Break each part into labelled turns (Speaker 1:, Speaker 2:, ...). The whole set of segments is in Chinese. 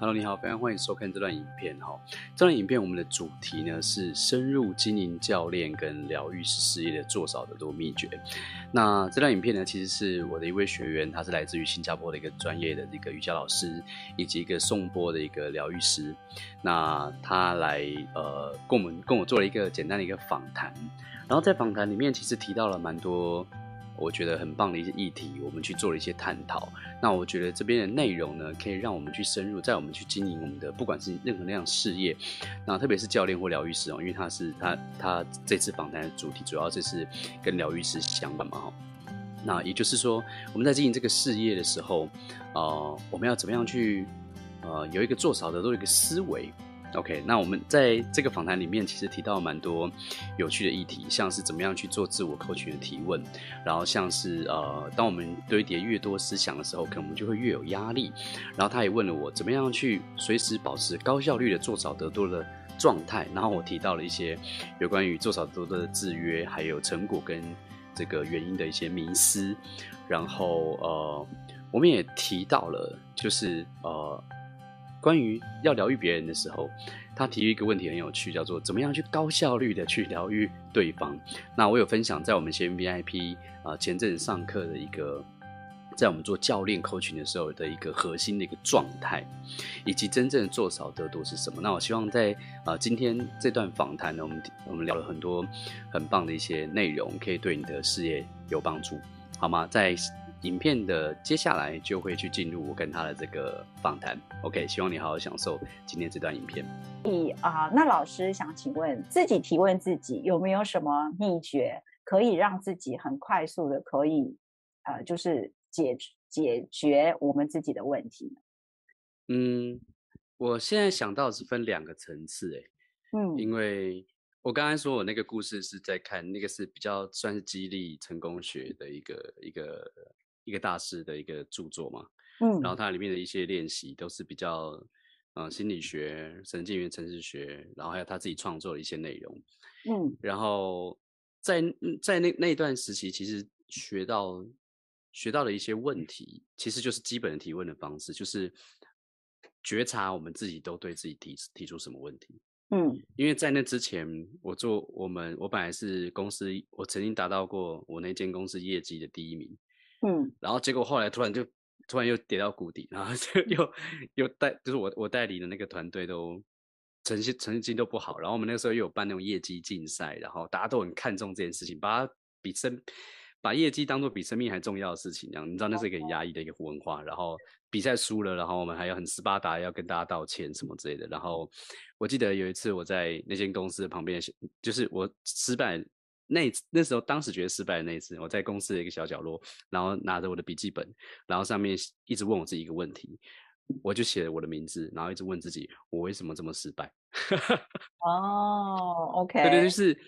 Speaker 1: Hello，你好，非常欢迎收看这段影片哈。这段影片我们的主题呢是深入经营教练跟疗愈师事业的做少得多秘诀。那这段影片呢，其实是我的一位学员，他是来自于新加坡的一个专业的一个瑜伽老师，以及一个颂钵的一个疗愈师。那他来呃跟我们跟我做了一个简单的一个访谈，然后在访谈里面其实提到了蛮多。我觉得很棒的一些议题，我们去做了一些探讨。那我觉得这边的内容呢，可以让我们去深入，在我们去经营我们的不管是任何那样事业，那特别是教练或疗愈师哦，因为他是他他这次访谈的主题主要就是跟疗愈师相关嘛哈。那也就是说，我们在经营这个事业的时候，呃，我们要怎么样去呃有一个做少得多的一个思维。OK，那我们在这个访谈里面其实提到蛮多有趣的议题，像是怎么样去做自我 coaching 的提问，然后像是呃，当我们堆叠越多思想的时候，可能我们就会越有压力。然后他也问了我，怎么样去随时保持高效率的做少得多的状态。然后我提到了一些有关于做少得多的制约，还有成果跟这个原因的一些迷思。然后呃，我们也提到了，就是呃。关于要疗愈别人的时候，他提一个问题很有趣，叫做怎么样去高效率的去疗愈对方。那我有分享在我们先 VIP 啊、前阵子上课的一个，在我们做教练 coaching 的时候的一个核心的一个状态，以及真正的做少得多是什么。那我希望在啊、今天这段访谈呢，我们我们聊了很多很棒的一些内容，可以对你的事业有帮助，好吗？在影片的接下来就会去进入我跟他的这个访谈。OK，希望你好好享受今天这段影片。
Speaker 2: 以啊、呃，那老师想请问，自己提问自己有没有什么秘诀，可以让自己很快速的可以呃，就是解解决我们自己的问题？
Speaker 1: 嗯，我现在想到是分两个层次，哎，嗯，因为。我刚才说，我那个故事是在看那个是比较算是激励成功学的一个一个一个大师的一个著作嘛，嗯，然后它里面的一些练习都是比较嗯心理学、神经元程式学，然后还有他自己创作的一些内容，嗯，然后在在那那段时期，其实学到学到的一些问题，其实就是基本的提问的方式，就是觉察我们自己都对自己提提出什么问题。嗯，因为在那之前，我做我们我本来是公司，我曾经达到过我那间公司业绩的第一名，嗯，然后结果后来突然就突然又跌到谷底，然后 就又又带就是我我代理的那个团队都成绩成绩都不好，然后我们那个时候又有办那种业绩竞赛，然后大家都很看重这件事情，把它比生把业绩当做比生命还重要的事情，这样。你知道那是一个很压抑的一个文化，然后比赛输了，然后我们还要很斯巴达要跟大家道歉什么之类的，然后。我记得有一次我在那间公司的旁边，就是我失败那那时候，当时觉得失败的那一次，我在公司的一个小角落，然后拿着我的笔记本，然后上面一直问我自己一个问题，我就写了我的名字，然后一直问自己，我为什么这么失败？
Speaker 2: 哦、oh，OK，
Speaker 1: 对对，就是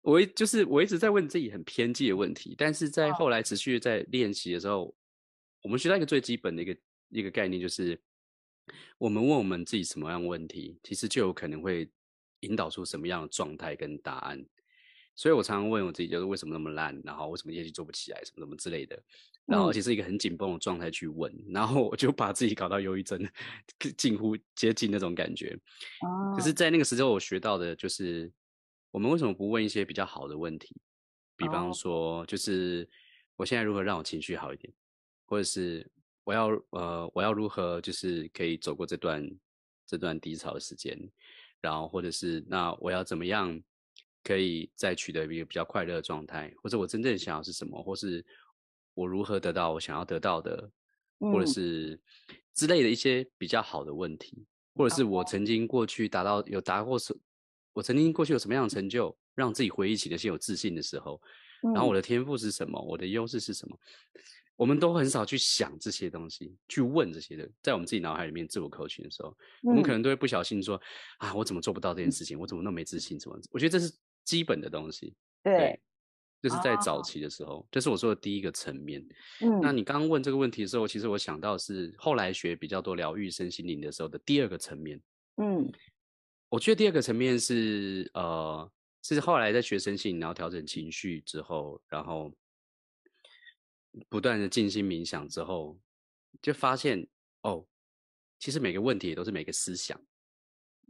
Speaker 1: 我一就是我一直在问自己很偏激的问题，但是在后来持续在练习的时候，我们学到一个最基本的一个一个概念就是。我们问我们自己什么样的问题，其实就有可能会引导出什么样的状态跟答案。所以我常常问我自己，就是为什么那么烂，然后为什么业绩做不起来，什么什么之类的。然后而且是一个很紧绷的状态去问，然后我就把自己搞到忧郁症，近乎接近那种感觉。可是，在那个时候，我学到的就是，我们为什么不问一些比较好的问题？比方说，就是我现在如何让我情绪好一点，或者是。我要呃，我要如何就是可以走过这段这段低潮的时间，然后或者是那我要怎么样可以再取得一个比较快乐的状态，或者我真正想要是什么，或是我如何得到我想要得到的，或者是之类的一些比较好的问题，或者是我曾经过去达到有达过什，我曾经过去有什么样的成就，让自己回忆起那些有自信的时候，然后我的天赋是什么，我的优势是什么。我们都很少去想这些东西，去问这些的，在我们自己脑海里面自我 coaching 的时候，嗯、我们可能都会不小心说：“啊，我怎么做不到这件事情？我怎么那么没自信？怎么？”我觉得这是基本的东西。对，对就是在早期的时候，这、哦、是我说的第一个层面。嗯，那你刚刚问这个问题的时候，其实我想到是后来学比较多疗愈身心灵的时候的第二个层面。嗯，我觉得第二个层面是呃，是后来在学身心灵，然后调整情绪之后，然后。不断的静心冥想之后，就发现哦，其实每个问题也都是每个思想，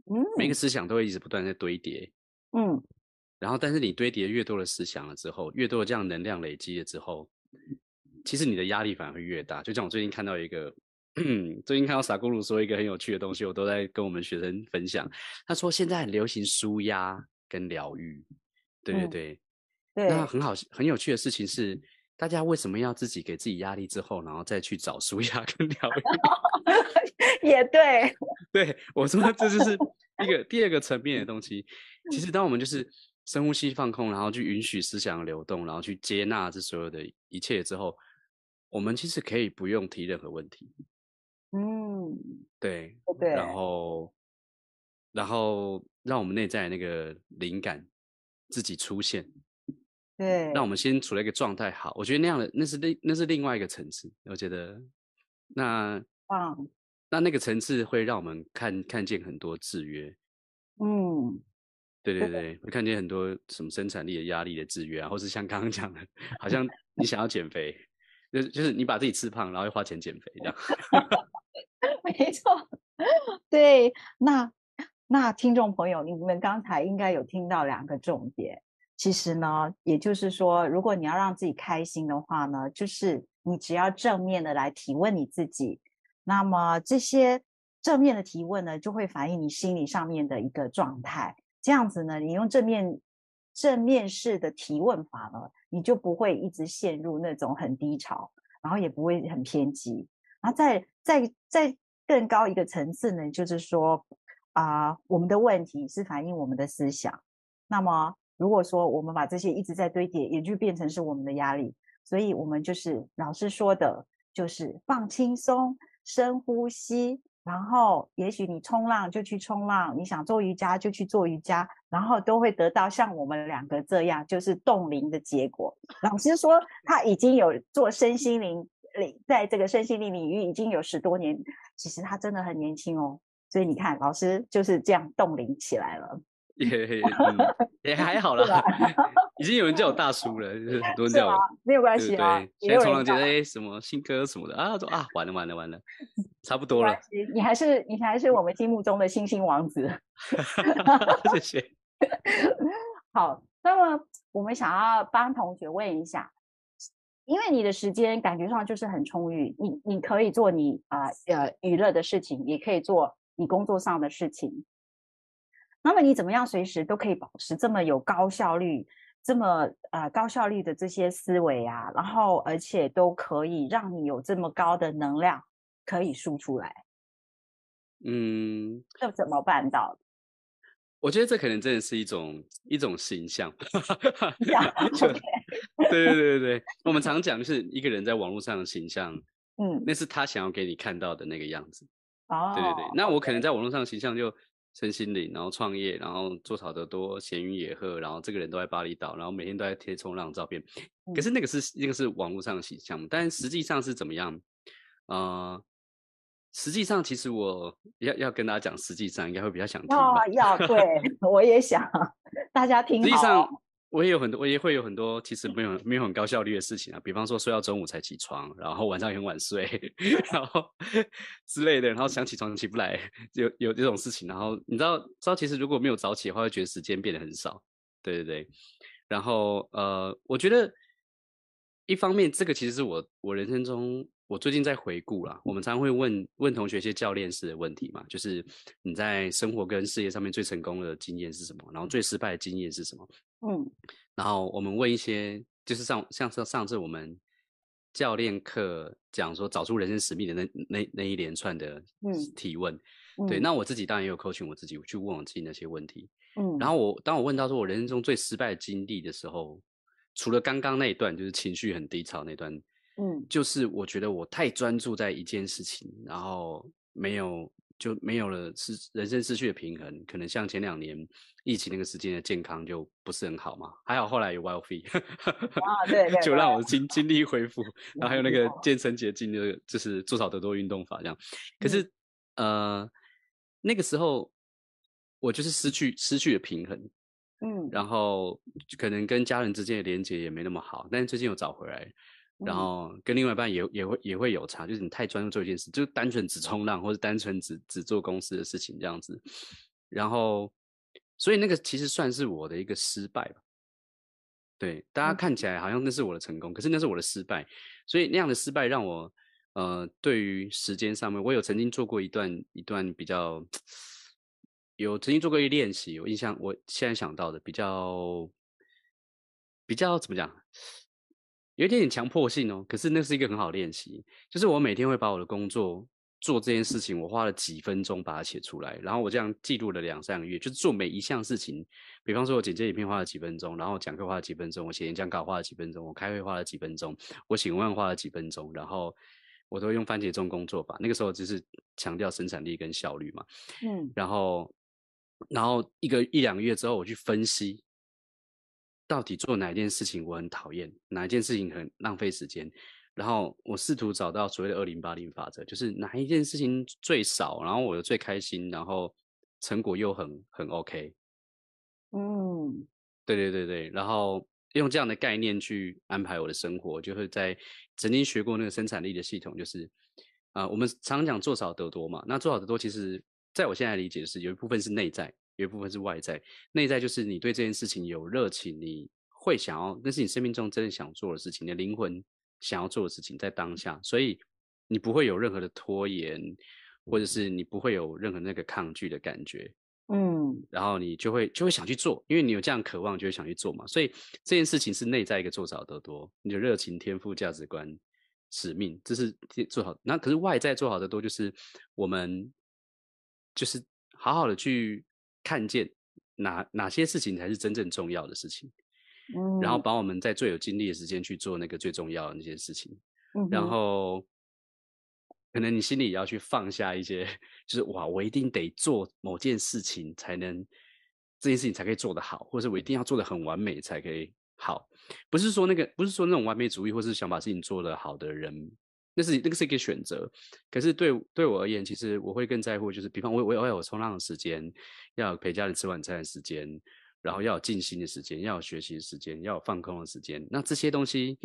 Speaker 2: 嗯，
Speaker 1: 每个思想都会一直不断在堆叠，
Speaker 2: 嗯，
Speaker 1: 然后但是你堆叠越多的思想了之后，越多的这样能量累积了之后，其实你的压力反而会越大。就像我最近看到一个，最近看到萨古鲁说一个很有趣的东西，我都在跟我们学生分享。他说现在很流行舒压跟疗愈，对对对，
Speaker 2: 嗯、对。
Speaker 1: 那很好，很有趣的事情是。大家为什么要自己给自己压力之后，然后再去找舒压跟疗愈？
Speaker 2: 也对，
Speaker 1: 对我说，这就是一个第二个层面的东西。其实，当我们就是深呼吸、放空，然后去允许思想流动，然后去接纳这所有的一切之后，我们其实可以不用提任何问题。
Speaker 2: 嗯，
Speaker 1: 对，
Speaker 2: 对，
Speaker 1: 然后，然后让我们内在那个灵感自己出现。
Speaker 2: 对，
Speaker 1: 让我们先处在一个状态好，我觉得那样的那是另那是另外一个层次，我觉得。那
Speaker 2: 啊，
Speaker 1: 那那个层次会让我们看看见很多制约，
Speaker 2: 嗯，
Speaker 1: 对对 对，会看见很多什么生产力的压力的制约啊，或是像刚刚讲的，好像你想要减肥，就是就是你把自己吃胖，然后又花钱减肥这样，
Speaker 2: 没错，对，那那听众朋友，你们刚才应该有听到两个重点。其实呢，也就是说，如果你要让自己开心的话呢，就是你只要正面的来提问你自己，那么这些正面的提问呢，就会反映你心理上面的一个状态。这样子呢，你用正面正面式的提问法呢，你就不会一直陷入那种很低潮，然后也不会很偏激。然后再再再更高一个层次呢，就是说啊、我们的问题是反映我们的思想，那么。如果说我们把这些一直在堆叠，也就变成是我们的压力。所以，我们就是老师说的，就是放轻松，深呼吸，然后也许你冲浪就去冲浪，你想做瑜伽就去做瑜伽，然后都会得到像我们两个这样，就是冻龄的结果。老师说他已经有做身心灵领，在这个身心灵领域已经有十多年，其实他真的很年轻哦。所以你看，老师就是这样冻龄起来了。
Speaker 1: 也、也还好啦，已经有人叫我大叔了，就是很多人叫我，
Speaker 2: 没有关系啊。对，
Speaker 1: 现在冲浪觉得哎，什么新歌什么的啊，说啊，完了完了完了，差不多了。
Speaker 2: 你还是你还是我们心目中的星星王子。
Speaker 1: 谢谢。
Speaker 2: 好，那么我们想要帮同学问一下，因为你的时间感觉上就是很充裕，你你可以做你啊呃，呃娱乐的事情，也可以做你工作上的事情。那么你怎么样随时都可以保持这么有高效率、这么呃高效率的这些思维啊，然后而且都可以让你有这么高的能量可以输出来？
Speaker 1: 嗯，
Speaker 2: 这怎么办到的？
Speaker 1: 我觉得这可能真的是一种一种形象。
Speaker 2: 就对
Speaker 1: 对对对对，我们常讲就是一个人在网络上的形象，
Speaker 2: 嗯，
Speaker 1: 那是他想要给你看到的那个样子。
Speaker 2: 哦，
Speaker 1: 对对对，那我可能在网络上的形象就。身心灵，然后创业，然后做草得多，闲云野鹤，然后这个人都在巴厘岛，然后每天都在贴冲浪照片。可是那个是那个是网络上的形象，但实际上是怎么样？呃，实际上其实我要要跟大家讲，实际上应该会比较想听吧？
Speaker 2: 要，要对，我也想大家听好。实际上。我也有很多，我也会有很多，其实没有没有很高效率的事情啊。比方说睡到中午才起床，然后晚上也很晚睡，然后 之类的，然后想起床起不来，有有这种事情。然后你知道，知道其实如果没有早起的话，会觉得时间变得很少。对对对。然后呃，我觉得一方面，这个其实是我我人生中我最近在回顾啦。我们常常会问问同学一些教练式的问题嘛，就是你在生活跟事业上面最成功的经验是什么？然后最失败的经验是什么？嗯，
Speaker 1: 然后我们问一些，就是上像上上次我们教练课讲说找出人生使命的那那那一连串的提问，
Speaker 2: 嗯、
Speaker 1: 对，
Speaker 2: 嗯、
Speaker 1: 那我自己当然也有 coaching 我自己去问我自己那些问题，
Speaker 2: 嗯，
Speaker 1: 然后我当我问到说我人生中最失败的经历的时候，除了刚刚那一段就是情绪很低潮那段，
Speaker 2: 嗯，
Speaker 1: 就是我觉得我太专注在一件事情，然后没有。就没有了，失人生失去了平衡，可能像前两年疫情那个时间的健康就不是很好嘛。还好后来有 Fee，
Speaker 2: 啊对，对，
Speaker 1: 就让我精精力恢复。然后还有那个健身捷径的，就是做少得多运动法这样。可是、嗯、呃，那个时候我就是失去失去了平衡，
Speaker 2: 嗯，
Speaker 1: 然后可能跟家人之间的连接也没那么好。但是最近又找回来，然后跟另外一半也也会也会有差，就是你太专注做一件事，就单纯只冲浪，或者单纯只只做公司的事情这样子。然后，所以那个其实算是我的一个失败吧。对，大家看起来好像那是我的成功，可是那是我的失败。所以那样的失败让我，呃，对于时间上面，我有曾经做过一段一段比较，有曾经做过一练习，我印象我现在想到的比较，比较怎么讲？有一点点强迫性哦，可是那是一个很好练习，就是我每天会把我的工作做这件事情，我花了几分钟把它写出来，然后我这样记录了两三个月，就是做每一项事情，比方说我剪接影片花了几分钟，然后讲课花了几分钟，我写演讲稿花了几分钟，我开会花了几分钟，我请问花了几分钟，然后我都会用番茄钟工作法，那个时候就是强调生产力跟效率嘛，嗯，然后然后一个一两个月之后，我去分析。到底做哪一件事情我很讨厌，哪一件事情很浪费时间，然后我试图找到所谓的二零八零法则，就是哪一件事情最少，然后我又最开心，然后成果又很很 OK。嗯，对对对对，然后用这样的概念去安排我的生活，就是在曾经学过那个生产力的系统，就是啊、呃，我们常常讲做少得多嘛，那做少得多，其实在我现在理解的是有一部分是内在。有一部分是外在，内在就是你对这件事情有热情，你会想要，那是你生命中真的想做的事情，你的灵魂想要做的事情，在当下，所以你不会有任何的拖延，或者是你不会有任何那个抗拒的感觉，嗯，然后你就会就会想去做，因为你有这样渴望，就会想去做嘛，所以这件事情是内在一个做少得多，你的热情、天赋、价值观、使命，这是做好。那可是外在做好的多，就是我们就是好好的去。看见哪哪些事情才是真正重要的事情，嗯，然后把我们在最有精力的时间去做那个最重要的那些事情，嗯，然后可能你心里也要去放下一些，就是哇，我一定得做某件事情才能这件事情才可以做得好，或者是我一定要做得很完美才可以好，不是说那个不是说那种完美主义，或是想把事情做得好的人。那是那个是一个选择，可是对对我而言，其实我会更在乎，就是比方我我要有冲浪的时间，要有陪家人吃晚餐的时间，然后要有静心的时间，要有学习的时间，要有放空的时间。那这些东西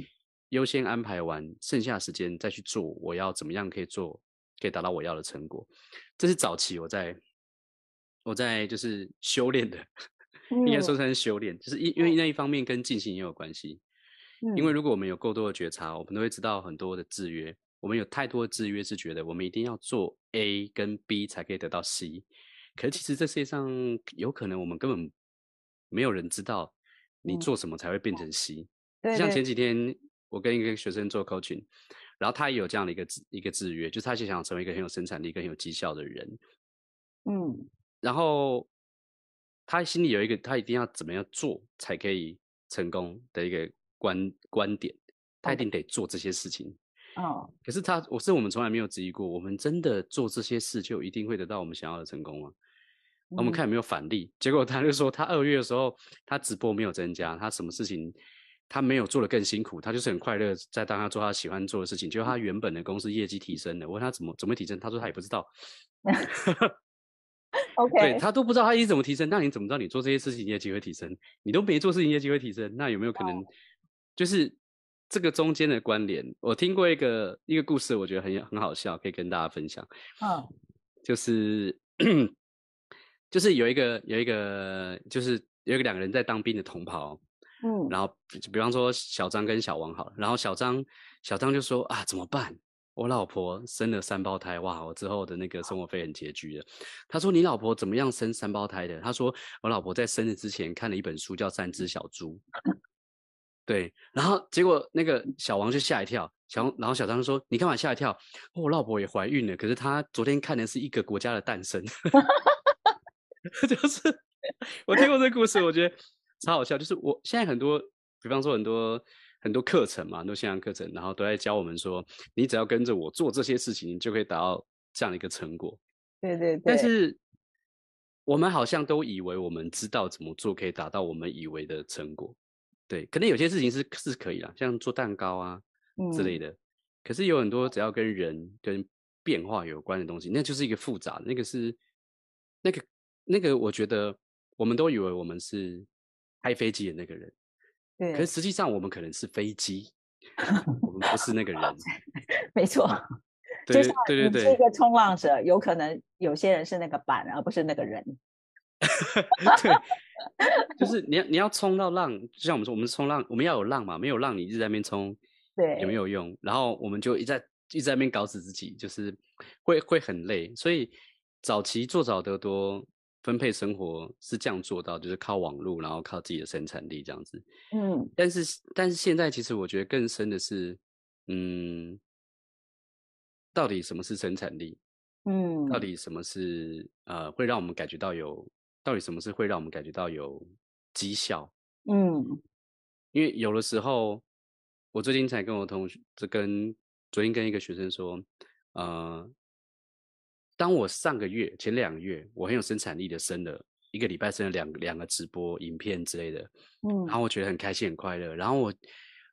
Speaker 1: 优先安排完，剩下的时间再去做，我要怎么样可以做，可以达到我要的成果。这是早期我在我在就是修炼的，应该说算是修炼，就是因因为那一方面跟静心也有关系。因为如果我们有够多的觉察，我们都会知道很多的制约。我们有太多的制约是觉得我们一定要做 A 跟 B 才可以得到 C，可是其实这世界上有可能我们根本没有人知道你做什么才会变成 C。嗯、像前几天我跟一个学生做 coaching，然后他也有这样的一个一个制约，就是他就想成为一个很有生产力、更有绩效的人。嗯，然后他心里有一个他一定要怎么样做才可以成功的一个。观观点，他一定得做这些事情。哦，可是他，我是我们从来没有质疑过，我们真的做这些事就一定会得到我们想要的成功吗？嗯、我们看有没有反例。结果他就说，他二月的时候，他直播没有增加，他什么事情他没有做的更辛苦，他就是很快乐在当他做他喜欢做的事情。结果他原本的公司业绩提升了，我问他怎么怎么提升，他说他也不知道。OK，对，他都不知道他业绩怎么提升，那你怎么知道你做这些事情业绩会提升？你都没做事情业绩会提升，那有没有可能？Oh. 就是这个中间的关联，我听过一个一个故事，我觉得很很好笑，可以跟大家分享。嗯，就是 就是有一个有一个就是有一个两个人在当兵的同袍，嗯，然后比方说小张跟小王好了，然后小张小张就说啊，怎么办？我老婆生了三胞胎，哇，我之后的那个生活费很拮据的。他说，你老婆怎么样生三胞胎的？他说，我老婆在生日之前看了一本书，叫《三只小猪》。对，然后结果那个小王就吓一跳，小王，然后小张说：“你干嘛吓一跳？我老婆也怀孕了，可是她昨天看的是一个国家的诞生。”就是我听过这个故事，我觉得超好笑。就是我现在很多，比方说很多很多课程嘛，很多线上课程，然后都在教我们说，你只要跟着我做这些事情，你就可以达到这样的一个成果。对对对。但是我们好像都以为我们知道怎么做，可以达到我们以为的成果。对，可能有些事情是是可以啦，像做蛋糕啊之类的。嗯、可是有很多只要跟人跟变化有关的东西，那就是一个复杂的，那个是那个那个，我觉得我们都以为我们是开飞机的那个人，对。可是实际上我们可能是飞机，我们不是那个人。
Speaker 2: 没错，
Speaker 1: 对
Speaker 2: 就
Speaker 1: 对对对，
Speaker 2: 是一个冲浪者，有可能有些人是那个板，而不是那个人。
Speaker 1: 对，就是你要你要冲到浪，就像我们说，我们冲浪，我们要有浪嘛，没有浪，你一直在那边冲，
Speaker 2: 对，
Speaker 1: 也没有用？然后我们就一在一直在那边搞死自己，就是会会很累。所以早期做早得多分配生活是这样做到，就是靠网络，然后靠自己的生产力这样子。
Speaker 2: 嗯，
Speaker 1: 但是但是现在其实我觉得更深的是，嗯，到底什么是生产力？
Speaker 2: 嗯，
Speaker 1: 到底什么是呃会让我们感觉到有？到底什么是会让我们感觉到有绩效？
Speaker 2: 嗯，
Speaker 1: 因为有的时候，我最近才跟我同学，就跟昨天跟一个学生说，呃，当我上个月前两个月，我很有生产力的生了一个礼拜生了两两个直播影片之类的，嗯，然后我觉得很开心很快乐，然后我，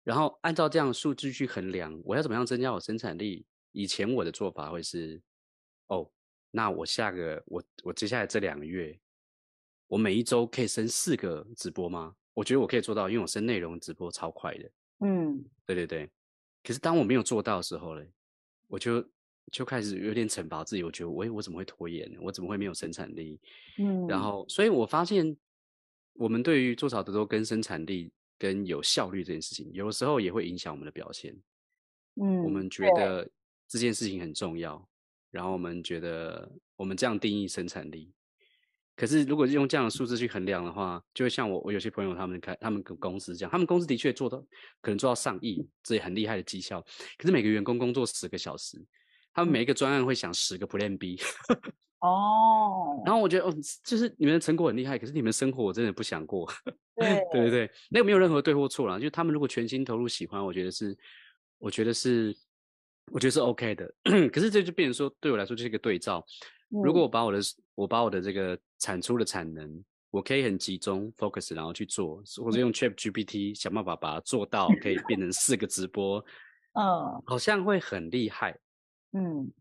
Speaker 1: 然后按照这样的数据去衡量，我要怎么样增加我生产力？以前我的做法会是，哦，那我下个我我接下来这两个月。我每一周可以生四个直播吗？我觉得我可以做到，因为我生内容直播超快的。
Speaker 2: 嗯，
Speaker 1: 对对对。可是当我没有做到的时候呢，我就就开始有点惩罚自己。我觉得，喂，我怎么会拖延呢？我怎么会没有生产力？
Speaker 2: 嗯，
Speaker 1: 然后，所以我发现，我们对于做少得多跟生产力跟有效率这件事情，有的时候也会影响我们的表现。
Speaker 2: 嗯，
Speaker 1: 我们觉得这件事情很重要，然后我们觉得我们这样定义生产力。可是，如果用这样的数字去衡量的话，就会像我，我有些朋友他们开他们公司这样，他们公司的确做到可能做到上亿，这也很厉害的绩效。可是每个员工工作十个小时，他们每一个专案会想十个 Plan B。
Speaker 2: 哦。
Speaker 1: 然后我觉得，哦，就是你们的成果很厉害，可是你们的生活我真的不想过。
Speaker 2: 对
Speaker 1: 对对对，那个没有任何对或错啦，就是他们如果全心投入喜欢，我觉得是，我觉得是，我觉得是 OK 的。可是这就变成说，对我来说就是一个对照。如果我把我的我把我的这个产出的产能，我可以很集中 focus，然后去做，或者用 ChatGPT 想办法把它做到，可以变成四个直播，
Speaker 2: 嗯，
Speaker 1: 好像会很厉害，
Speaker 2: 嗯，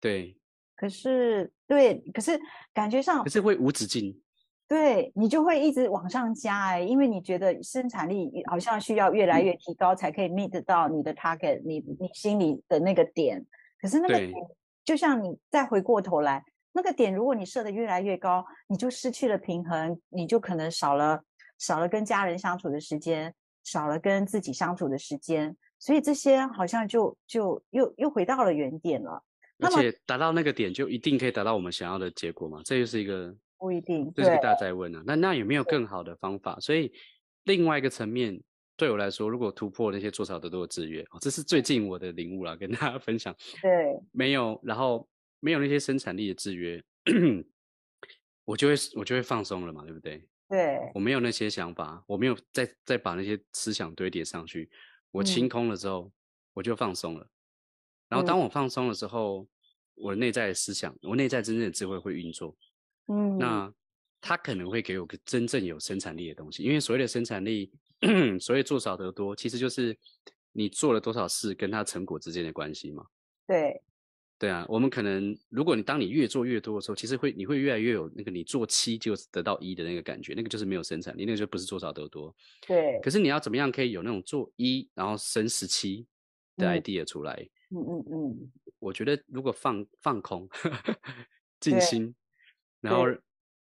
Speaker 1: 对。
Speaker 2: 可是对，可是感觉上，
Speaker 1: 可是会无止境，
Speaker 2: 对你就会一直往上加哎，因为你觉得生产力好像需要越来越提高，才可以 meet 到你的 target，你你心里的那个点，可是那个点。就像你再回过头来，那个点，如果你设的越来越高，你就失去了平衡，你就可能少了少了跟家人相处的时间，少了跟自己相处的时间，所以这些好像就就又又回到了原点了。
Speaker 1: 而且达到那个点，就一定可以达到我们想要的结果吗？这就是一个
Speaker 2: 不一定，
Speaker 1: 这是个大哉问啊。那那有没有更好的方法？所以另外一个层面。对我来说，如果突破那些做少得多的制约，哦，这是最近我的领悟了，跟大家分享。
Speaker 2: 对，
Speaker 1: 没有，然后没有那些生产力的制约，我就会我就会放松了嘛，对不对？
Speaker 2: 对，我
Speaker 1: 没有那些想法，我没有再再把那些思想堆叠上去，我清空了之后，嗯、我就放松了。然后当我放松了之后，嗯、我的内在的思想，我内在真正的智慧会运作。嗯，那它可能会给我个真正有生产力的东西，因为所谓的生产力。所谓做少得多，其实就是你做了多少事跟它成果之间的关系嘛。
Speaker 2: 对，
Speaker 1: 对啊，我们可能，如果你当你越做越多的时候，其实会你会越来越有那个你做七就得到一的那个感觉，那个就是没有生产力，那个就不是做少得多。
Speaker 2: 对。
Speaker 1: 可是你要怎么样可以有那种做一然后生十七的 idea 出来？
Speaker 2: 嗯嗯嗯。
Speaker 1: 我觉得如果放放空，静心，然后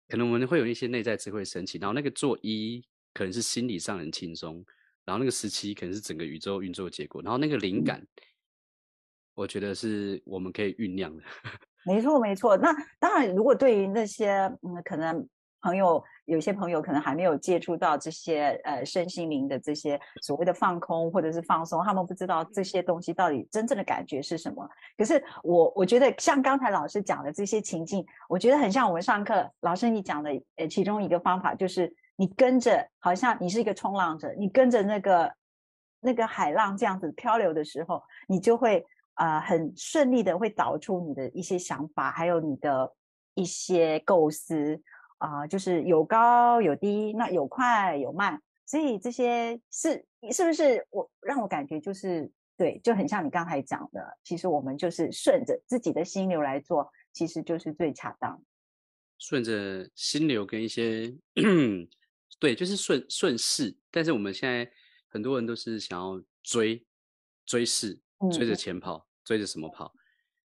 Speaker 1: 可能我们会有一些内在智慧升起，然后那个做一。可能是心理上很轻松，然后那个十七可能是整个宇宙运作的结果，然后那个灵感，嗯、我觉得是我们可以酝酿的。
Speaker 2: 没错，没错。那当然，如果对于那些嗯，可能朋友有些朋友可能还没有接触到这些呃身心灵的这些所谓的放空或者是放松，他们不知道这些东西到底真正的感觉是什么。可是我我觉得像刚才老师讲的这些情境，我觉得很像我们上课老师你讲的呃其中一个方法就是。你跟着，好像你是一个冲浪者，你跟着那个那个海浪这样子漂流的时候，你就会、呃、很顺利的会导出你的一些想法，还有你的一些构思啊、就是有高有低，那有快有慢，所以这些是是不是我让我感觉就是对，就很像你刚才讲的，其实我们就是顺着自己的心流来做，其实就是最恰当，
Speaker 1: 顺着心流跟一些。对，就是顺顺势，但是我们现在很多人都是想要追追事，追着钱跑，追着什么跑？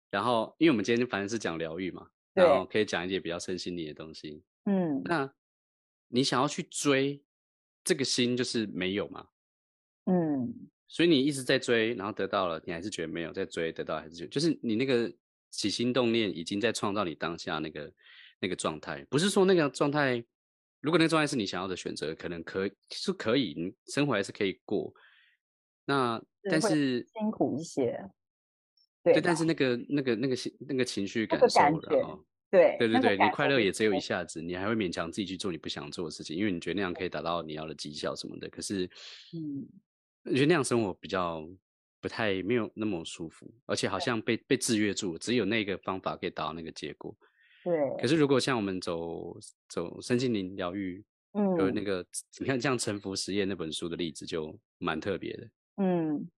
Speaker 1: 然后，因为我们今天反正是讲疗愈嘛，然后可以讲一些比较身心灵的东西。嗯，那你想要去追这个心，就是没有嘛？嗯，所以你一直在追，然后得到了，你还是觉得没有；在追，得到还是觉得，就是你那个起心动念已经在创造你当下那个那个状态。不是说那个状态，如果那个状态是你想要的选择，可能可是可以，你生活还是可以过。那但是
Speaker 2: 辛苦一些，
Speaker 1: 对，对，但是那个那个那个情那个情绪感受，然后
Speaker 2: 对
Speaker 1: 对对对，你快乐也只有一下子，你还会勉强自己去做你不想做的事情，因为你觉得那样可以达到你要的绩效什么的。可是，嗯。我觉得那样生活比较不太没有那么舒服，而且好像被被制约住，只有那个方法可以达到那个结果。
Speaker 2: 对。
Speaker 1: 可是如果像我们走走身心灵疗愈，嗯，有那个你看像《沉浮实验》那本书的例子就蛮特别的。嗯，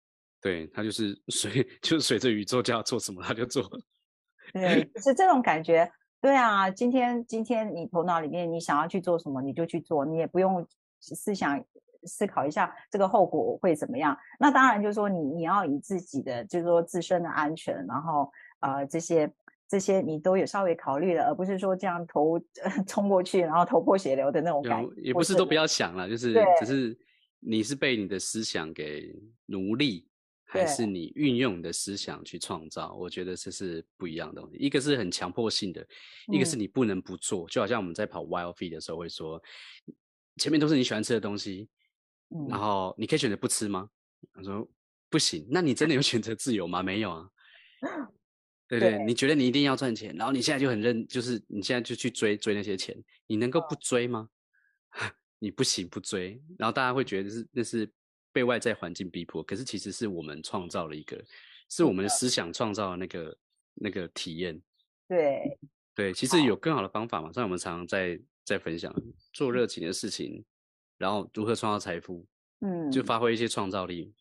Speaker 1: 对，他就是 随就是随着宇宙叫他做什么他就做。
Speaker 2: 对，是这种感觉。对啊，今天今天你头脑里面你想要去做什么你就去做，你也不用思想。思考一下这个后果会怎么样？那当然就是说你你要以自己的就是说自身的安全，然后呃这些这些你都有稍微考虑了，而不是说这样头、呃、冲过去然后头破血流的那种感觉。
Speaker 1: 也不是都不要想了，就是只是你是被你的思想给奴隶，还是你运用你的思想去创造？我觉得这是不一样的东西。一个是很强迫性的，一个是你不能不做。嗯、就好像我们在跑 Wild Feet 的时候会说，前面都是你喜欢吃的东西。然后你可以选择不吃吗？他说不行。那你真的有选择自由吗？没有啊。对对，对你觉得你一定要赚钱，然后你现在就很认，就是你现在就去追追那些钱，你能够不追吗？你不行不追，然后大家会觉得是那是被外在环境逼迫，可是其实是我们创造了一个，是我们的思想创造的那个那个体验。
Speaker 2: 对
Speaker 1: 对，其实有更好的方法嘛，像我们常常在在分享做热情的事情。然后如何创造财富？嗯，就发挥一些创造力。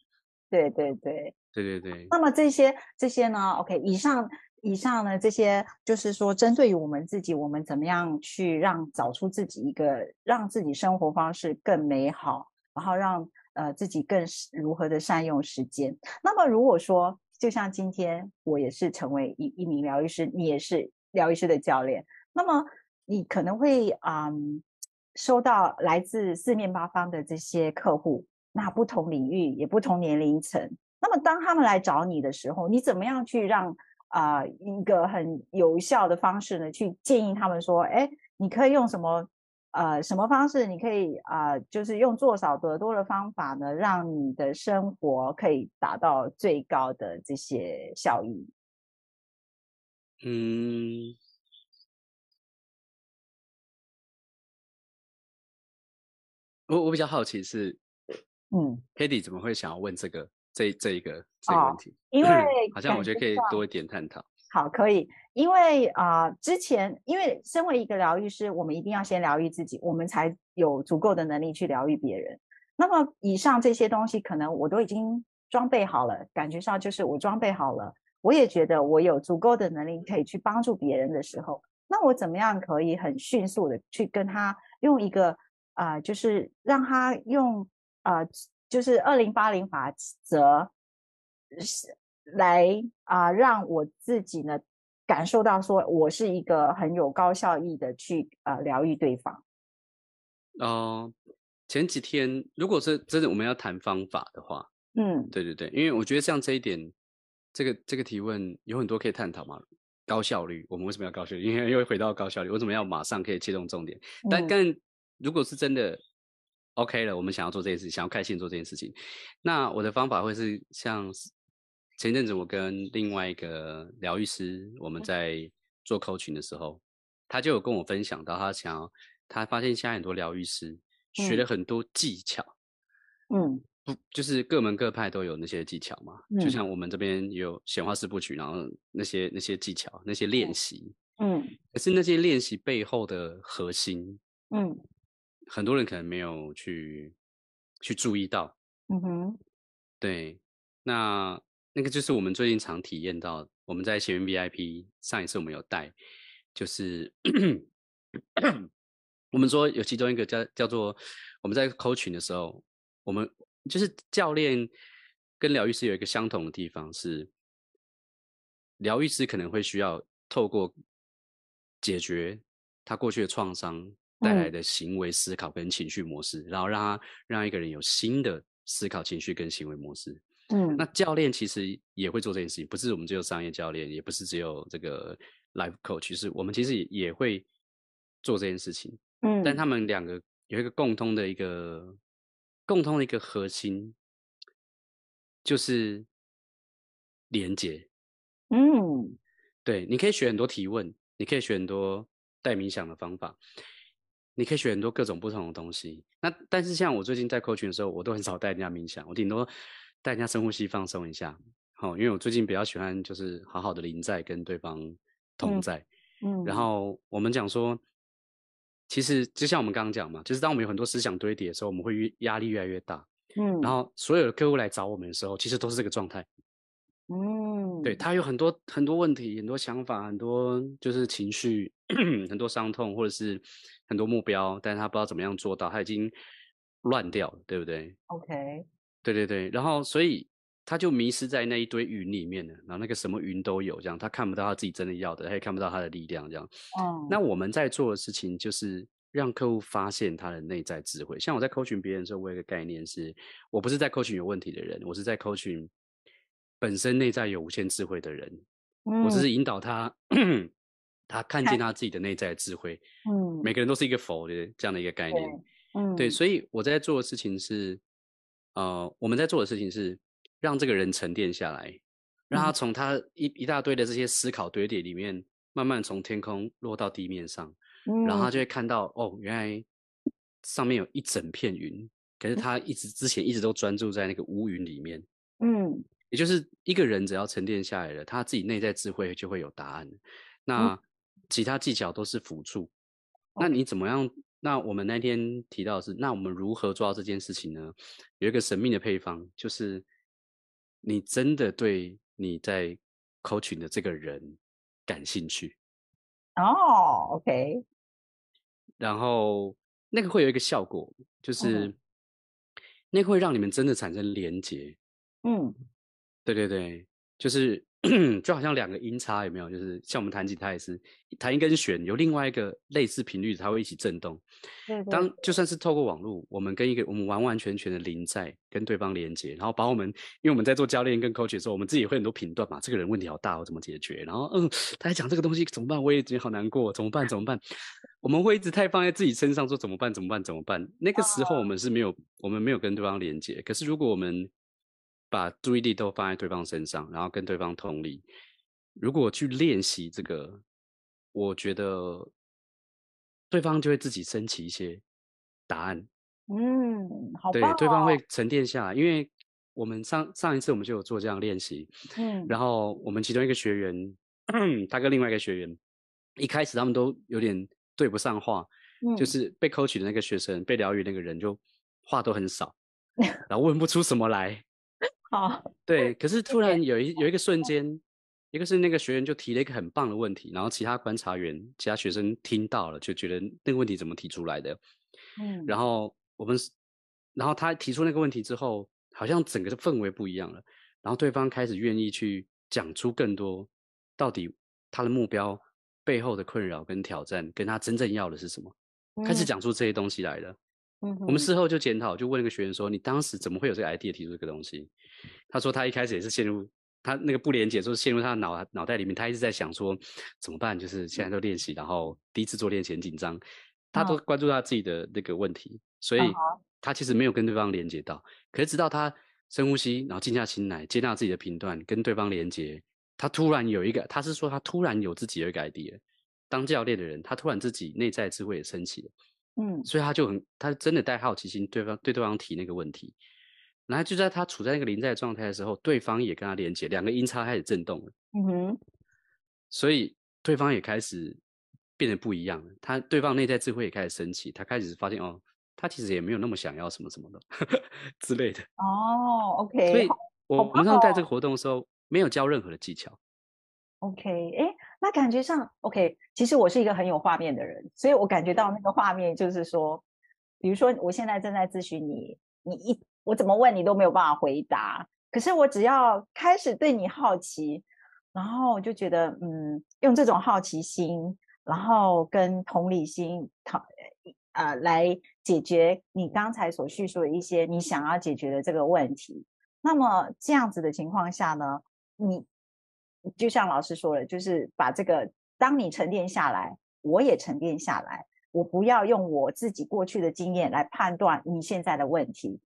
Speaker 2: 对对对，
Speaker 1: 对对对。
Speaker 2: 那么这些这些呢？OK，以上以上呢这些就是说，针对于我们自己，我们怎么样去让找出自己一个让自己生活方式更美好，然后让呃自己更如何的善用时间。那么如果说，就像今天我也是成为一一名疗愈师，你也是疗愈师的教练，那么你可能会嗯。收到来自四面八方的这些客户，那不同领域也不同年龄层。那么当他们来找你的时候，你怎么样去让啊、一个很有效的方式呢？去建议他们说，哎，你可以用什么呃什么方式？你可以啊、呃，就是用做少得多的方法呢，让你的生活可以达到最高的这些效益。
Speaker 1: 嗯。我我比较好奇是，嗯，Hedy 怎么会想要问这个这这一个这个问题？哦、因为 好像我觉得可以多一点探讨。
Speaker 2: 好，可以，因为啊、之前因为身为一个疗愈师，我们一定要先疗愈自己，我们才有足够的能力去疗愈别人。那么以上这些东西，可能我都已经装备好了，感觉上就是我装备好了，我也觉得我有足够的能力可以去帮助别人的时候，那我怎么样可以很迅速的去跟他用一个。啊、就是让他用啊、就是二零八零法则是来啊、呃，让我自己呢感受到说，我是一个很有高效益的去呃疗愈对方。
Speaker 1: 哦、呃，前几天如果是真的我们要谈方法的话，嗯，对对对，因为我觉得像这一点，这个这个提问有很多可以探讨嘛。高效率，我们为什么要高效率？因为又回到高效率，为什么要马上可以切中重点？但更、嗯如果是真的 OK 了，我们想要做这件事情，想要开心做这件事情，那我的方法会是像前阵子我跟另外一个疗愈师，我们在做 coaching 的时候，他就有跟我分享到，他想要他发现现在很多疗愈师学了很多技巧，嗯，不就是各门各派都有那些技巧嘛？嗯、就像我们这边有显化四部曲，然后那些那些技巧、那些练习，嗯，可是那些练习背后的核心，嗯。很多人可能没有去去注意到，嗯哼，对，那那个就是我们最近常体验到，我们在学员 VIP 上一次我们有带，就是我们说有其中一个叫叫做我们在 coaching 的时候，我们就是教练跟疗愈师有一个相同的地方是，疗愈师可能会需要透过解决他过去的创伤带来的行为思考跟情绪模式，嗯、然后让他让一个人有新的思考、情绪跟行为模式。嗯，那教练其实也会做这件事情，不是我们只有商业教练，也不是只有这个 life coach，是我们其实也也会做这件事情。嗯，但他们两个有一个共通的一个共通的一个核心，就是连接。嗯，对，你可以学很多提问，你可以学很多带冥想的方法，你可以学很多各种不同的东西。那但是像我最近在 coaching 的时候，我都很少带人家冥想，我顶多。带人家深呼吸放松一下，好，因为我最近比较喜欢就是好好的临在跟对方同在，嗯，嗯，然。后我们讲说，其实就像我们刚刚讲嘛，就是当我们有很多思想堆叠的时候，我们会越压力越来越大，嗯，然后所有的客户来找我们的时候，其实都是这个状态，嗯，对，他有很多很多问题，很多想法，很多就是情绪，很多伤痛，或者是很多目标，但是他不知道怎么样做到，他已经乱掉了，对不对
Speaker 2: ？OK。
Speaker 1: 对对对，然后所以他就迷失在那一堆云里面了，然后那个什么云都有，这样他看不到他自己真的要的，他也看不到他的力量，这样。哦。那我们在做的事情就是让客户发现他的内在智慧。像我在 coaching 别人的时候，我有一个概念是，我不是在 coaching 有问题的人，我是在 coaching 本身内在有无限智慧的人。嗯。我只是引导他，他看见他自己的内在智慧。嗯。每个人都是一个佛的这样的一个概念。嗯。对，所以我在做的事情是。呃，我们在做的事情是让这个人沉淀下来，让他从他一一大堆的这些思考堆叠里面，慢慢从天空落到地面上，嗯，然后他就会看到，哦，原来上面有一整片云，可是他一直之前一直都专注在那个乌云里面，嗯，也就是一个人只要沉淀下来了，他自己内在智慧就会有答案，那其他技巧都是辅助，那你怎么样？那我们那天提到的是，那我们如何做到这件事情呢？有一个神秘的配方，就是你真的对你在 coaching 的这个人感兴趣
Speaker 2: 哦，OK。
Speaker 1: 然后那个会有一个效果，就是那个会让你们真的产生连结。嗯，对对对，就是。就好像两个音叉有没有？就是像我们弹吉他也是，弹一根弦，有另外一个类似频率，它会一起震动。对对。当就算是透过网络，我们跟一个我们完完全全的零在跟对方连接，然后把我们，因为我们在做教练跟 coach 的时候，我们自己也会很多评断嘛。这个人问题好大，我怎么解决？然后嗯，他在讲这个东西怎么办？我也觉得好难过，怎么办？怎么办？我们会一直太放在自己身上说怎么办？怎么办？怎么办？那个时候我们是没有，我们没有跟对方连接。可是如果我们把注意力都放在对方身上，然后跟对方同理。如果去练习这个，我觉得对方就会自己升起一些答案。
Speaker 2: 嗯，好哦。
Speaker 1: 对，对方会沉淀下来，因为我们上上一次我们就有做这样练习。嗯，然后我们其中一个学员，他跟另外一个学员，一开始他们都有点对不上话。嗯，就是被 coach 的那个学生，被疗愈那个人就话都很少，然后问不出什么来。
Speaker 2: 好，
Speaker 1: 对，可是突然有一有一个瞬间，一个是那个学员就提了一个很棒的问题，然后其他观察员、其他学生听到了，就觉得那个问题怎么提出来的？嗯，然后我们，然后他提出那个问题之后，好像整个的氛围不一样了，然后对方开始愿意去讲出更多，到底他的目标背后的困扰跟挑战，跟他真正要的是什么，开始讲出这些东西来了。嗯，我们事后就检讨，就问那个学员说：“你当时怎么会有这个 idea 提出这个东西？”他说：“他一开始也是陷入他那个不连结，就是陷入他的脑脑袋里面，他一直在想说怎么办？就是现在都练习，然后第一次做练习很紧张，他都关注他自己的那个问题，所以他其实没有跟对方连接到。可是直到他深呼吸，然后静下心来，接纳自己的评断，跟对方连接，他突然有一个，他是说他突然有自己的一个 idea。当教练的人，他突然自己内在智慧也升起了。”嗯，所以他就很，他真的带好奇心，对方对对方提那个问题，然后就在他处在那个临在状态的时候，对方也跟他连接，两个音叉开始震动了。嗯哼，所以对方也开始变得不一样了，他对方内在智慧也开始升起，他开始发现哦，他其实也没有那么想要什么什么的 之类的。
Speaker 2: 哦，OK，
Speaker 1: 所以我我们上在这个活动的时候没有教任何的技巧。
Speaker 2: OK，哎，那感觉上 OK。其实我是一个很有画面的人，所以我感觉到那个画面就是说，比如说我现在正在咨询你，你一我怎么问你都没有办法回答，可是我只要开始对你好奇，然后我就觉得，嗯，用这种好奇心，然后跟同理心，讨呃来解决你刚才所叙述的一些你想要解决的这个问题。那么这样子的情况下呢，你就像老师说的，就是把这个，当你沉淀下来，我也沉淀下来。我不要用我自己过去的经验来判断你现在的问题，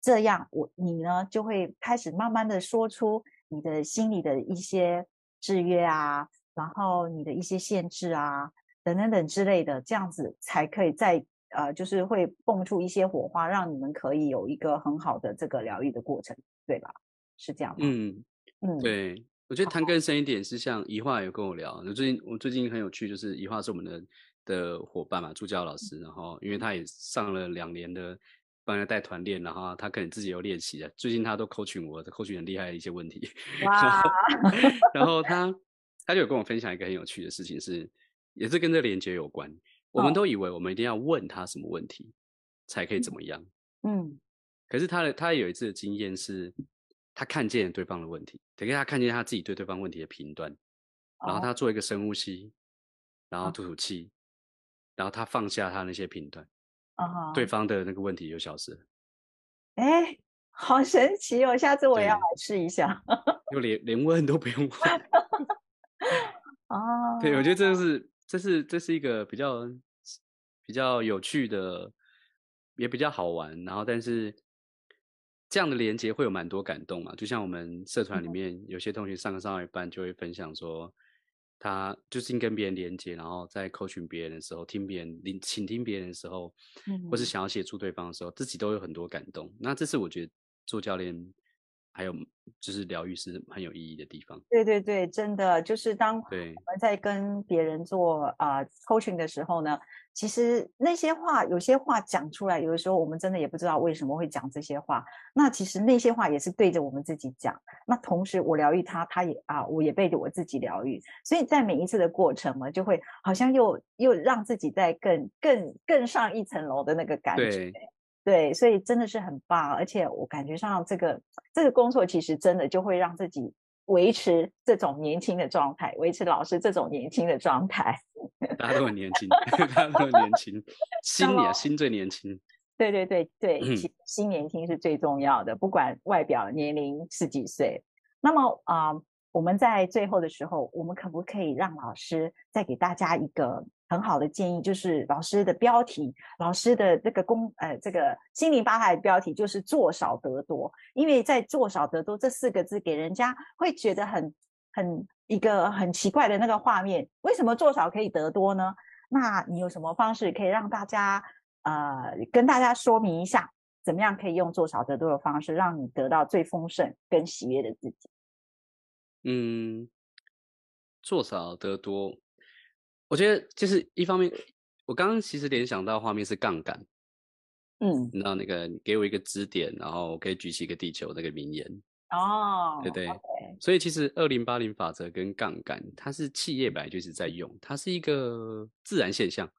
Speaker 2: 这样我你呢就会开始慢慢的说出你的心里的一些制约啊，然后你的一些限制啊，等等等之类的，这样子才可以在呃，就是会蹦出一些火花，让你们可以有一个很好的这个疗愈的过程，对吧？是这样吗？
Speaker 1: 嗯嗯，对，我觉得谈更深一点是像宜化有跟我聊，我最近我最近很有趣，就是宜化是我们的。的伙伴嘛，助教老师，然后因为他也上了两年的帮人带团练，然后他可能自己有练习的。最近他都 coaching 我，的 coaching 很厉害的一些问题。哇！然后他他就有跟我分享一个很有趣的事情是，是也是跟这个连接有关。我们都以为我们一定要问他什么问题才可以怎么样，嗯。可是他的他有一次的经验是，他看见对方的问题，等于他看见他自己对对方问题的评断，然后他做一个深呼吸，然后吐吐气。然后他放下他那些评断，uh huh. 对方的那个问题就消失了。
Speaker 2: 哎，好神奇哦！下次我也要来试一下。
Speaker 1: 就连连问都不用问。哦，对，我觉得这是这是这是一个比较比较有趣的，也比较好玩。然后，但是这样的连接会有蛮多感动嘛？就像我们社团里面、uh. 有些同学上课上到一半就会分享说。他就是跟别人连接，然后在 coaching 别人的时候，听别人聆倾听别人的时候，嗯，或是想要协助对方的时候，自己都有很多感动。那这是我觉得做教练。还有就是疗愈是很有意义的地方。
Speaker 2: 对对对，真的就是当我们在跟别人做啊、呃、coaching 的时候呢，其实那些话有些话讲出来，有的时候我们真的也不知道为什么会讲这些话。那其实那些话也是对着我们自己讲。那同时我疗愈他，他也啊，我也被我自己疗愈。所以在每一次的过程嘛，就会好像又又让自己在更更更上一层楼的那个感觉。对，所以真的是很棒，而且我感觉上这个这个工作其实真的就会让自己维持这种年轻的状态，维持老师这种年轻的状态。
Speaker 1: 大家都很年轻，大家都很年轻，心年心最年
Speaker 2: 轻。对对对对，心年轻是最重要的，不管外表年龄是几岁。那么啊。呃我们在最后的时候，我们可不可以让老师再给大家一个很好的建议？就是老师的标题，老师的这个公呃这个心灵吧台的标题就是“做少得多”，因为在“做少得多”这四个字，给人家会觉得很很一个很奇怪的那个画面。为什么做少可以得多呢？那你有什么方式可以让大家呃跟大家说明一下，怎么样可以用做少得多的方式，让你得到最丰盛跟喜悦的自己？
Speaker 1: 嗯，做少得多，我觉得就是一方面，我刚刚其实联想到画面是杠杆，嗯，你知道那个给我一个支点，然后我可以举起一个地球那个名言。哦，对对.所以其实二零八零法则跟杠杆，它是企业本来就是在用，它是一个自然现象，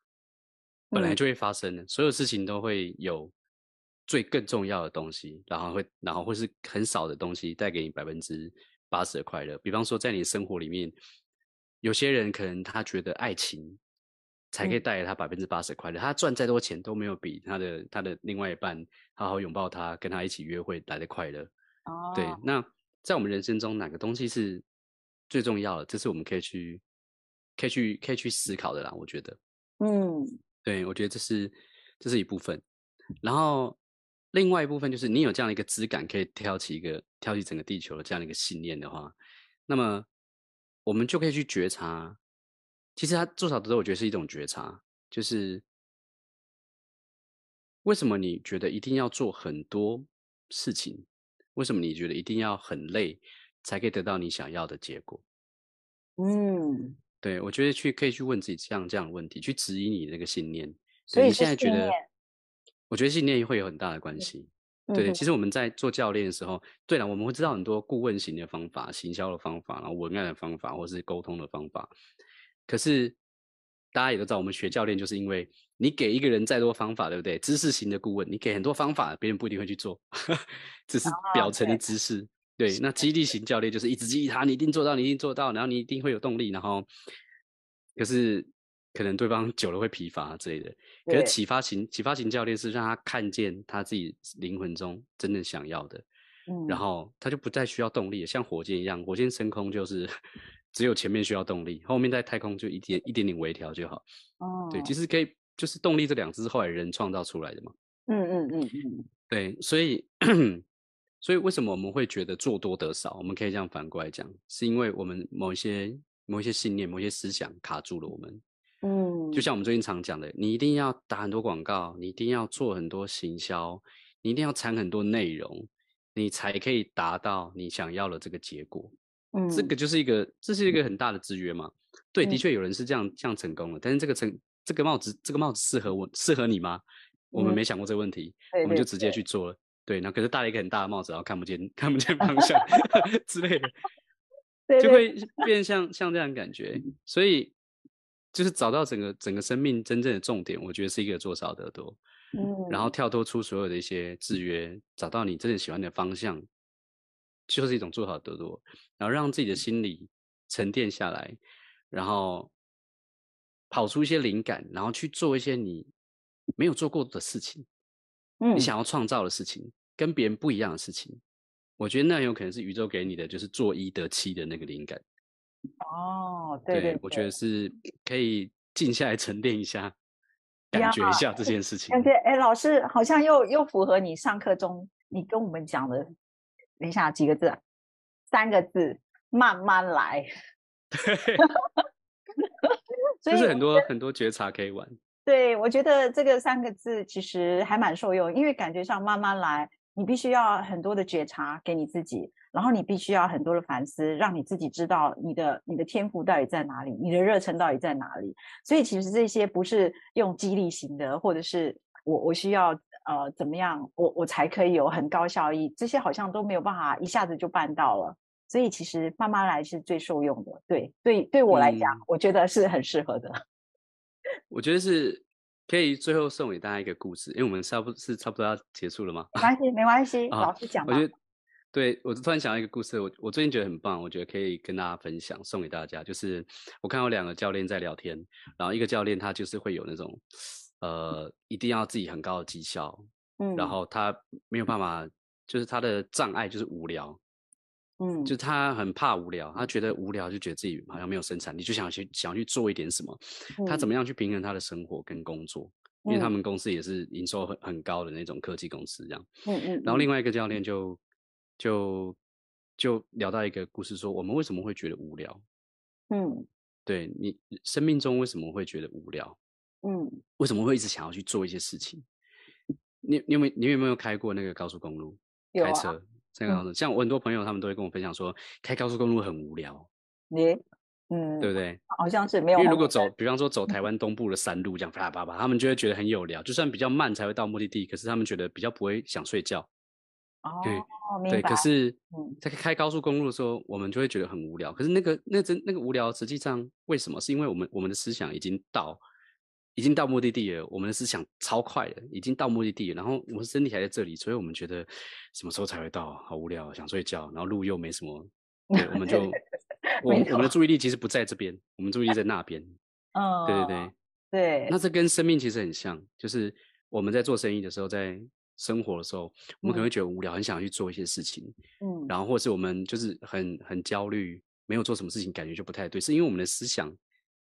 Speaker 1: 本来就会发生的，嗯、所有事情都会有最更重要的东西，然后会然后会是很少的东西带给你百分之。八十的快乐，比方说，在你生活里面，有些人可能他觉得爱情才可以带给他百分之八十的快乐，嗯、他赚再多钱都没有比他的他的另外一半好好拥抱他，跟他一起约会来的快乐。哦，对，那在我们人生中，哪个东西是最重要的？这是我们可以去可以去可以去思考的啦。我觉得，嗯，对，我觉得这是这是一部分，然后。另外一部分就是你有这样的一个质感，可以挑起一个挑起整个地球的这样的一个信念的话，那么我们就可以去觉察。其实他做少得多，我觉得是一种觉察，就是为什么你觉得一定要做很多事情？为什么你觉得一定要很累才可以得到你想要的结果？嗯，对，我觉得去可以去问自己这样这样的问题，去质疑你那个信念。所以你现在觉得？我觉得信念会有很大的关系，嗯、对。其实我们在做教练的时候，对了，我们会知道很多顾问型的方法、行销的方法，然后文案的方法，或是沟通的方法。可是大家也都知道，我们学教练就是因为你给一个人再多方法，对不对？知识型的顾问，你给很多方法，别人不一定会去做，只是表层的知识。对，那激励型教练就是一直激励他，你一定做到，你一定做到，然后你一定会有动力，然后可是可能对方久了会疲乏之类的。可是启发型启发型教练是让他看见他自己灵魂中真正想要的，嗯，然后他就不再需要动力，像火箭一样，火箭升空就是。只有前面需要动力，后面在太空就一点一点点微调就好。哦，对，其实可以，就是动力这两字是后来人创造出来的嘛。嗯嗯嗯嗯，对，所以 所以为什么我们会觉得做多得少？我们可以这样反过来讲，是因为我们某一些某一些信念、某一些思想卡住了我们。嗯，就像我们最近常讲的，你一定要打很多广告，你一定要做很多行销，你一定要产很多内容，你才可以达到你想要的这个结果。嗯，这个就是一个，这是一个很大的制约嘛。对，的确有人是这样这样成功了，但是这个成这个帽子这个帽子适合我适合你吗？我们没想过这个问题，我们就直接去做了。对，那可是戴了一个很大的帽子，然后看不见看不见方向 之类的，就会变像像这样的感觉。所以就是找到整个整个生命真正的重点，我觉得是一个做少得多。嗯，然后跳脱出所有的一些制约，找到你真正喜欢的方向。就是一种做好得多，然后让自己的心理沉淀下来，然后跑出一些灵感，然后去做一些你没有做过的事情，嗯，你想要创造的事情，跟别人不一样的事情，我觉得那有可能是宇宙给你的，就是做一得七的那个灵感。
Speaker 2: 哦，
Speaker 1: 对我觉得是可以静下来沉淀一下，感觉一下这件事 情。
Speaker 2: 感觉哎，老师好像又又符合你上课中你跟我们讲的。等一下，几个字？三个字，慢慢来。
Speaker 1: 对，就是很多很多觉察可以玩。
Speaker 2: 对，我觉得这个三个字其实还蛮受用，因为感觉上慢慢来，你必须要很多的觉察给你自己，然后你必须要很多的反思，让你自己知道你的你的天赋到底在哪里，你的热忱到底在哪里。所以其实这些不是用激励型的，或者是我我需要。呃，怎么样，我我才可以有很高效益？这些好像都没有办法一下子就办到了，所以其实慢慢来是最受用的。对对，对我来讲，嗯，我觉得是很适合的。
Speaker 1: 我觉得是可以最后送给大家一个故事，因为我们差不是差不多要结束了吗？
Speaker 2: 没关系，没关系，老师讲吧。
Speaker 1: 我觉得，对，我突然想到一个故事，我我最近觉得很棒，我觉得可以跟大家分享，送给大家。就是我看到两个教练在聊天，然后一个教练他就是会有那种。呃，一定要自己很高的绩效，嗯，然后他没有办法，就是他的障碍就是无聊，嗯，就他很怕无聊，他觉得无聊就觉得自己好像没有生产力，就想去想去做一点什么，嗯，他怎么样去平衡他的生活跟工作？嗯，因为他们公司也是营收很很高的那种科技公司，这样，嗯嗯，然后另外一个教练就就就聊到一个故事，说我们为什么会觉得无聊？嗯，对你生命中为什么会觉得无聊？嗯，为什么会一直想要去做一些事情？你你有没有你有没有开过那个高速公路？有啊，开车这样子，像我很多朋友他们都会跟我分享说，开高速公路很无聊。你嗯，对不对？
Speaker 2: 好像是没有。
Speaker 1: 因为如果走，比方说走台湾东部的山路这样啪啪啪，他们就会觉得很有聊，就算比较慢才会到目的地，可是他们觉得比较不会想睡觉。
Speaker 2: 哦，
Speaker 1: 对，对，可是，在开高速公路的时候，我们就会觉得很无聊。可是那个那真那个无聊，实际上为什么？是因为我们我们的思想已经到。已经到目的地了，我们的思想超快的，已经到目的地了。然后我们身体还在这里，所以我们觉得什么时候才会到？好无聊，想睡觉。然后路又没什么，对，我们就我我们的注意力其实不在这边，我们注意力在那边。嗯，对对对
Speaker 2: 对。
Speaker 1: 那这跟生命其实很像，就是我们在做生意的时候，在生活的时候，我们可能会觉得无聊，很想去做一些事情。嗯，然后或是我们就是很很焦虑，没有做什么事情，感觉就不太对，是因为我们的思想。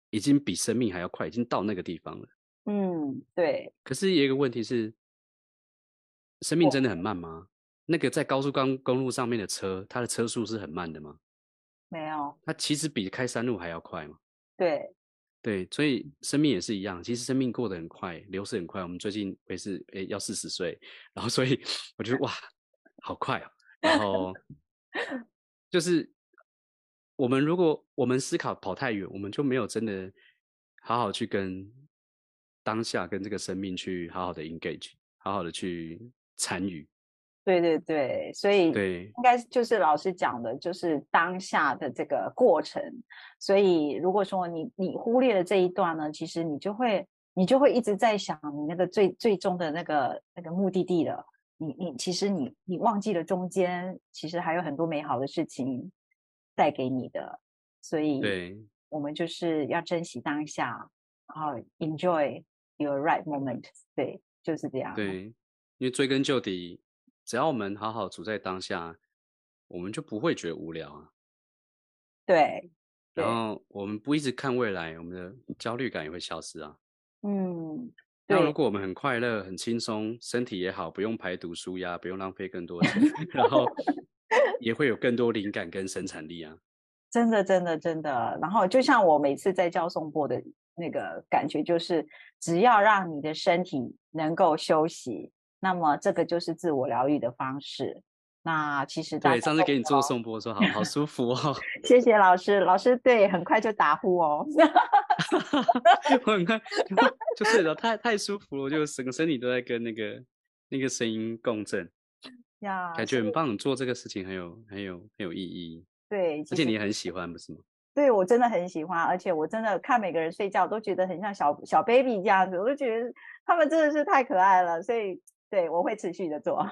Speaker 1: 已经比生命还要快，已经到那个地方了。
Speaker 2: 嗯，对。
Speaker 1: 可是有一个问题是，生命真的很慢吗？那个在高速公公路上面的车，它的车速是很慢的吗？
Speaker 2: 没有。
Speaker 1: 它其实比开山路还要快嘛。
Speaker 2: 对。
Speaker 1: 对，所以生命也是一样，其实生命过得很快，流逝很快。我们最近也是诶要四十岁，然后所以 我觉得哇，好快啊！然后 就是。我们如果我们思考跑太远，我们就没有真的好好去跟当下跟这个生命去好好的 engage，好好的去参与。
Speaker 2: 对对对，所以
Speaker 1: 对，
Speaker 2: 应该就是老师讲的，就是当下的这个过程。所以如果说你你忽略了这一段呢，其实你就会你就会一直在想你那个最最终的那个那个目的地了。你你其实你你忘记了中间其实还有很多美好的事情带给你的。所以，
Speaker 1: 对，
Speaker 2: 我们就是要珍惜当下，然后 enjoy your right moment。对，就是这样。
Speaker 1: 对，因为追根究底。只要我们好好处在当下，我们就不会觉得无聊啊。
Speaker 2: 对，
Speaker 1: 然后我们不一直看未来，我们的焦虑感也会消失啊。
Speaker 2: 嗯，
Speaker 1: 那如果我们很快乐、很轻松，身体也好，不用排毒舒压，不用浪费更多钱，然后也会有更多灵感跟生产力啊。
Speaker 2: 真的，真的，真的。然后就像我每次在教颂钵的那个感觉，就是只要让你的身体能够休息。那么这个就是自我疗愈的方式。那其实
Speaker 1: 对，上次给你做颂钵说好好舒服哦。
Speaker 2: 谢谢老师，老师对，很快就打呼哦。
Speaker 1: 我很快就，就睡着，太太舒服了，就整个身体都在跟那个那个声音共振。
Speaker 2: 呀，
Speaker 1: 感觉很棒，做这个事情很有很有很有意义。
Speaker 2: 对，
Speaker 1: 而且你很喜欢，不是吗？
Speaker 2: 对，我真的很喜欢，而且我真的看每个人睡觉都觉得很像小小 baby 这样子，我就觉得他们真的是太可爱了，所以。对，我会持续的做。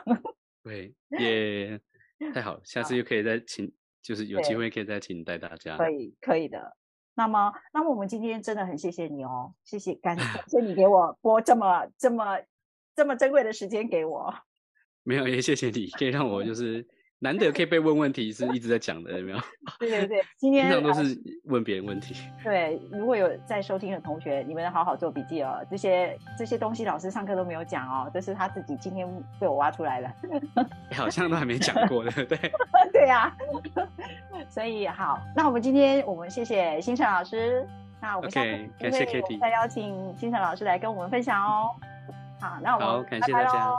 Speaker 1: 对，耶、yeah, 太好，下 次又可以再请，就是有机会可以再请带大家。
Speaker 2: 可以，可以的。那么，那么我们今天真的很谢谢你哦，谢谢，感谢你给我播这么这么这么珍贵的时间给我。
Speaker 1: 没有，也谢谢你，可以让我就是。难得可以被问问题，是一直在讲的，有没有？
Speaker 2: 对对对，今天
Speaker 1: 平常都是问别人问题。
Speaker 2: 对，如果有在收听的同学，你们好好做笔记哦。这些这些东西老师上课都没有讲哦，这是他自己今天被我挖出来的。
Speaker 1: 好像都还没讲过，对不 对？
Speaker 2: 对呀。所以好，那我们今天我们谢谢星辰老师，那我们下次
Speaker 1: okay, 感谢 Kitty，
Speaker 2: 再邀请星辰老师来跟我们分享哦。好，那我们
Speaker 1: 好，感谢大家。